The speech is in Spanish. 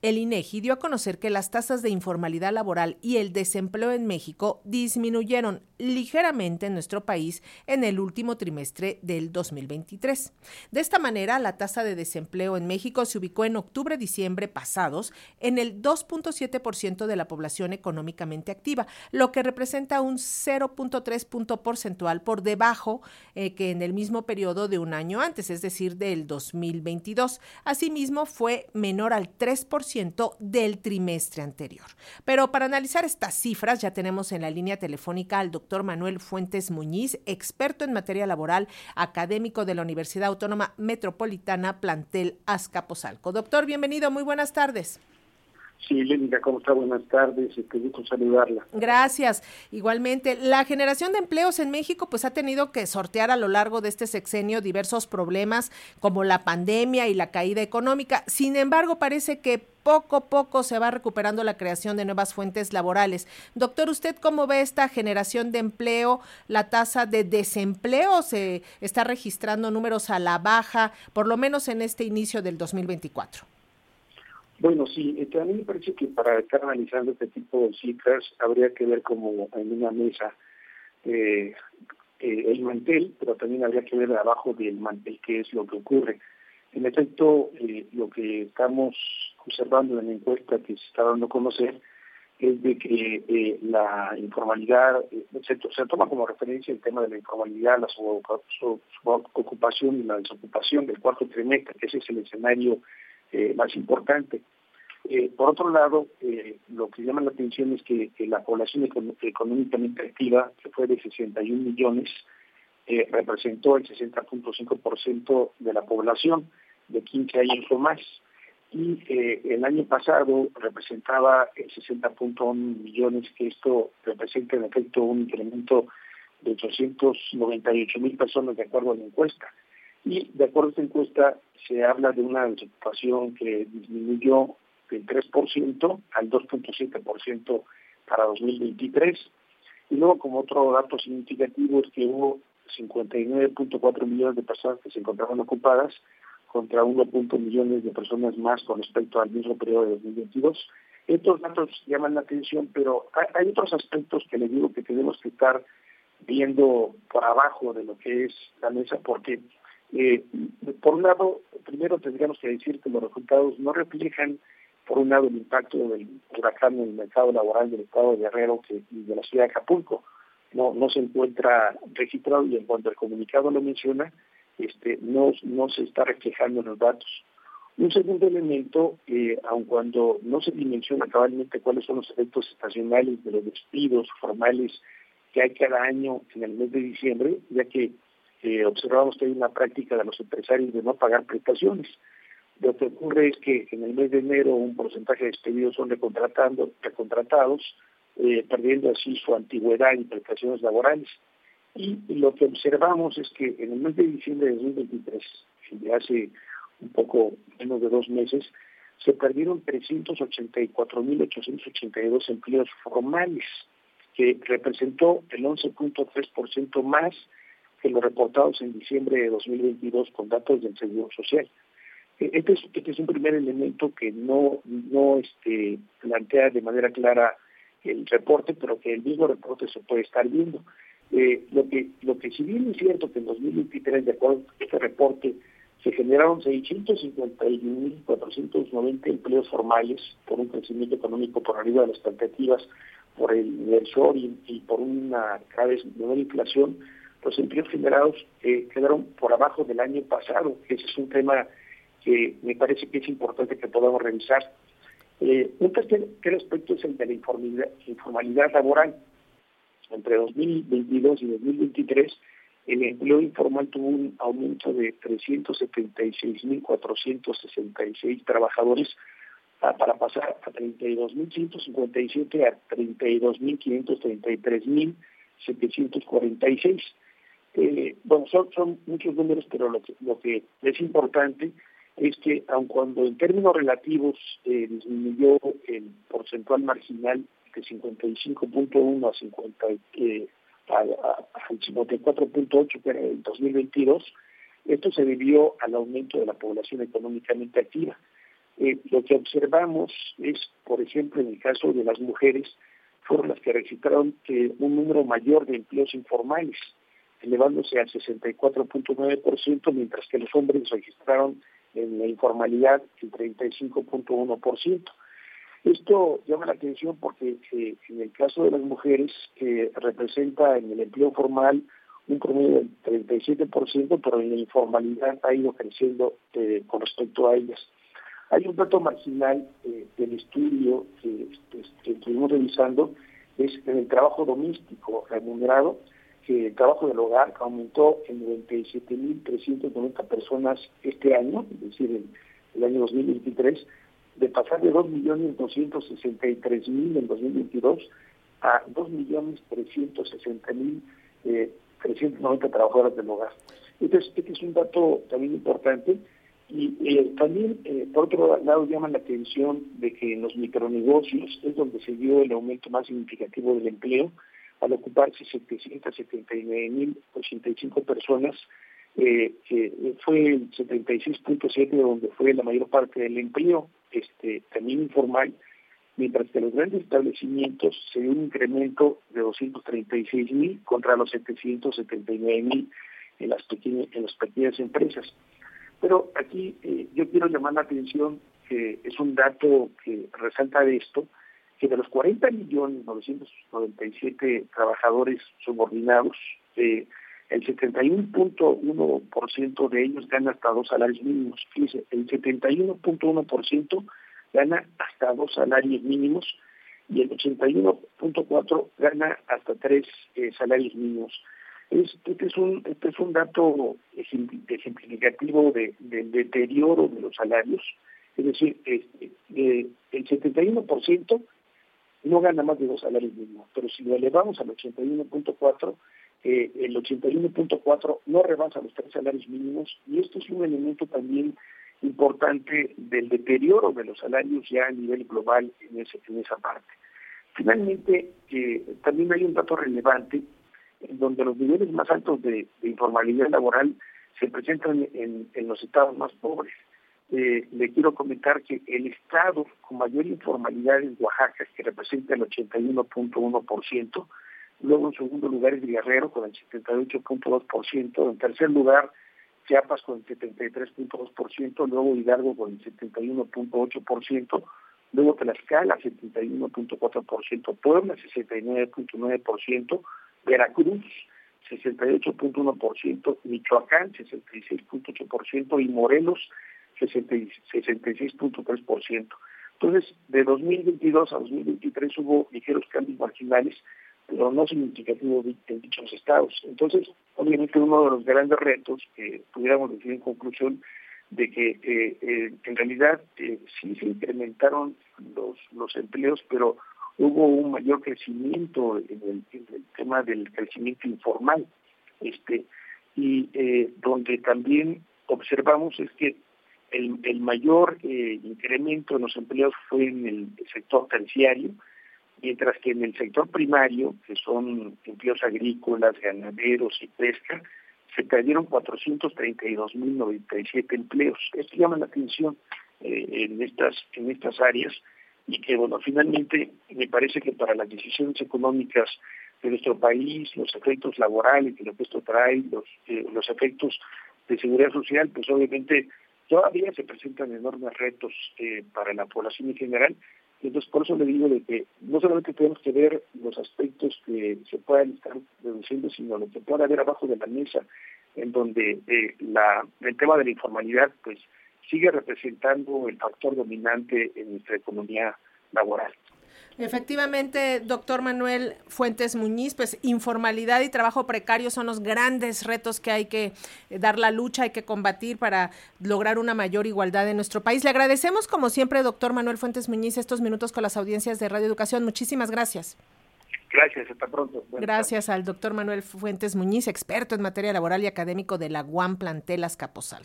El INEGI dio a conocer que las tasas de informalidad laboral y el desempleo en México disminuyeron ligeramente en nuestro país en el último trimestre del 2023. De esta manera, la tasa de desempleo en México se ubicó en octubre-diciembre pasados en el 2.7% de la población económicamente activa, lo que representa un 0.3 punto porcentual por debajo eh, que en el mismo periodo de un año antes, es decir, del 2022. Asimismo, fue menor al 3% del trimestre anterior. Pero para analizar estas cifras ya tenemos en la línea telefónica al doctor Manuel Fuentes Muñiz, experto en materia laboral, académico de la Universidad Autónoma Metropolitana, plantel Azcapotzalco. Doctor, bienvenido, muy buenas tardes. Sí, Lénica, ¿cómo está? Buenas tardes, qué gusto saludarla. Gracias. Igualmente, la generación de empleos en México pues ha tenido que sortear a lo largo de este sexenio diversos problemas como la pandemia y la caída económica. Sin embargo, parece que poco a poco se va recuperando la creación de nuevas fuentes laborales. Doctor, ¿usted cómo ve esta generación de empleo? ¿La tasa de desempleo se está registrando números a la baja, por lo menos en este inicio del 2024? Bueno, sí, este, a mí me parece que para estar analizando este tipo de cifras habría que ver como en una mesa eh, eh, el mantel, pero también habría que ver abajo del mantel qué es lo que ocurre. En efecto, eh, lo que estamos observando en la encuesta que se está dando a conocer es de que la informalidad, se, se, toma como referencia el tema de la informalidad, la subocupación y la desocupación del cuarto trimestre, que ese es el escenario eh, más importante. Eh, por otro lado, eh, lo que llama la atención es que, la población económicamente activa, que fue de 61 millones, representó el 60.5% de la población de 15 años o más. Y el año pasado representaba el 60.1 millones, que esto representa en efecto un incremento de 898 mil personas de acuerdo a la encuesta. Y de acuerdo a esta encuesta, se habla de una desocupación que disminuyó del 3% al 2.7% para 2023. Y luego, como otro dato significativo, es que hubo 59.4 millones de personas que se encontraban ocupadas contra 1.1 millones de personas más con respecto al mismo periodo de 2022. Estos datos llaman la atención, pero hay otros aspectos que les digo que tenemos que estar viendo por abajo de lo que es la mesa, porque eh, por un lado, primero tendríamos que decir que los resultados no reflejan, por un lado, el impacto del huracán en el mercado laboral del estado de Guerrero y de la ciudad de Acapulco. No, no se encuentra registrado y en cuanto el comunicado lo menciona, este, no, no se está reflejando en los datos. Un segundo elemento, eh, aun cuando no se dimensiona cabalmente cuáles son los efectos estacionales de los despidos formales que hay cada año en el mes de diciembre, ya que observamos que hay una práctica de los empresarios de no pagar prestaciones. Lo que ocurre es que en el mes de enero un porcentaje de despedidos son recontratando, recontratados, eh, perdiendo así su antigüedad y prestaciones laborales. Y lo que observamos es que en el mes de diciembre de 2023, de hace un poco menos de dos meses, se perdieron 384.882 empleos formales, que representó el 11.3% más que los reportados en diciembre de 2022 con datos del Seguro Social. E, este es, este es un primer elemento que no, no este, plantea de manera clara el reporte, pero que el mismo reporte se puede estar viendo. Eh, lo que lo que si bien es cierto que en 2023, de acuerdo a este reporte, se generaron 651.490 empleos formales por un crecimiento económico por arriba de las expectativas, por el inversor y, y por una cada vez menor inflación, los empleos generados eh, quedaron por abajo del año pasado. Ese es un tema que me parece que es importante que podamos revisar. Eh, un tercer, aspecto es el de la informalidad, informalidad laboral. Entre 2022 y 2023, el empleo informal tuvo un aumento de 376.466 trabajadores para pasar a 32.157 a 32.533.746. Eh, bueno, son, muchos números, pero lo que, es importante es que aun cuando en términos relativos eh, disminuyó el porcentual marginal de 55.1 a 50 eh, al 54.8 que era en 2022, esto se debió al aumento de la población económicamente activa. Eh, lo que observamos es, por ejemplo, en el caso de las mujeres, fueron las que registraron un número mayor de empleos informales, elevándose al 64.9%, mientras que los hombres registraron en la informalidad el 35.1%. Esto llama la atención porque eh, en el caso de las mujeres que representa en el empleo formal un promedio del 37%, pero en la informalidad ha ido creciendo eh, con respecto a ellas. Hay un dato marginal eh, del estudio que, pues, que, estuvimos revisando, es en el trabajo doméstico remunerado, que el trabajo del hogar aumentó en 97.390 personas este año, es decir, en el año 2023, de pasar de 2.263.000 en 2022 a 2.360.000 eh, 390 trabajadoras del hogar. Entonces, este es un dato también importante. Y eh, también, eh, por otro lado, llama la atención de que en los micronegocios es donde se dio el aumento más significativo del empleo, al ocuparse 779.085 personas, eh, fue el 76.7 donde fue la mayor parte del empleo, este también informal, mientras que los grandes establecimientos se dio un incremento de 236 mil contra los 779 mil en las pequeñas en las pequeñas empresas. Pero aquí eh, yo quiero llamar la atención que es un dato que resalta de esto, que de los 40 millones 997 trabajadores subordinados, eh, el 71.1% de ellos gana hasta dos salarios mínimos. Fíjense, el 71.1% gana hasta dos salarios mínimos y el 81.4 gana hasta tres eh, salarios mínimos. Este, es un este es un dato ejemplificativo de, del deterioro de los salarios, es decir, este, el 71% no gana más de dos salarios mínimos, pero si lo elevamos al 81.4, eh, el 81.4 no rebasa los tres salarios mínimos y esto es un elemento también importante del deterioro de los salarios ya a nivel global en, ese, en esa parte. Finalmente, eh, también hay un dato relevante en donde los niveles más altos de, informalidad laboral se presentan en, en los estados más pobres. Eh, le quiero comentar que el estado con mayor informalidad es Oaxaca, que representa el 81.1%, luego en segundo lugar es Guerrero con el 78.2%, en tercer lugar Chiapas con el 73.2%, luego Hidalgo con el 71.8%, luego Tlaxcala 71.4%, Puebla 69.9%, Veracruz 68.1%, Michoacán 66.8% y Morelos 66.3%. Entonces, de 2022 a 2023 hubo ligeros cambios marginales, pero no significativos en dichos estados. Entonces, obviamente uno de los grandes retos que pudiéramos decir en conclusión de que eh, eh, en realidad eh, sí se incrementaron los, los empleos, pero hubo un mayor crecimiento en el, tema del crecimiento informal, este y donde también observamos es que el, mayor incremento en los empleos fue en el sector terciario, mientras que en el sector primario, que son empleos agrícolas, ganaderos y pesca, se perdieron 432.097 empleos. Esto llama la atención eh, en estas en estas áreas y que, bueno, finalmente me parece que para las decisiones económicas de nuestro país, los efectos laborales que lo que esto trae, los, eh, los efectos de seguridad social, pues obviamente todavía se presentan enormes retos eh, para la población en general, entonces, por eso le digo de que no solamente tenemos que ver los aspectos que se puedan estar reduciendo, sino lo que pueda haber abajo de la mesa, en donde eh, el tema de la informalidad pues sigue representando el factor dominante en nuestra economía laboral. Efectivamente, doctor Manuel Fuentes Muñiz, pues informalidad y trabajo precario son los grandes retos que hay que eh, dar la lucha, hay que combatir para lograr una mayor igualdad en nuestro país. Le agradecemos, como siempre, doctor Manuel Fuentes Muñiz, estos minutos con las audiencias de Radio Educación. Muchísimas gracias. Gracias, hasta pronto. gracias al doctor Manuel Fuentes Muñiz, experto en materia laboral y académico de la UAM Plantelas Capozal.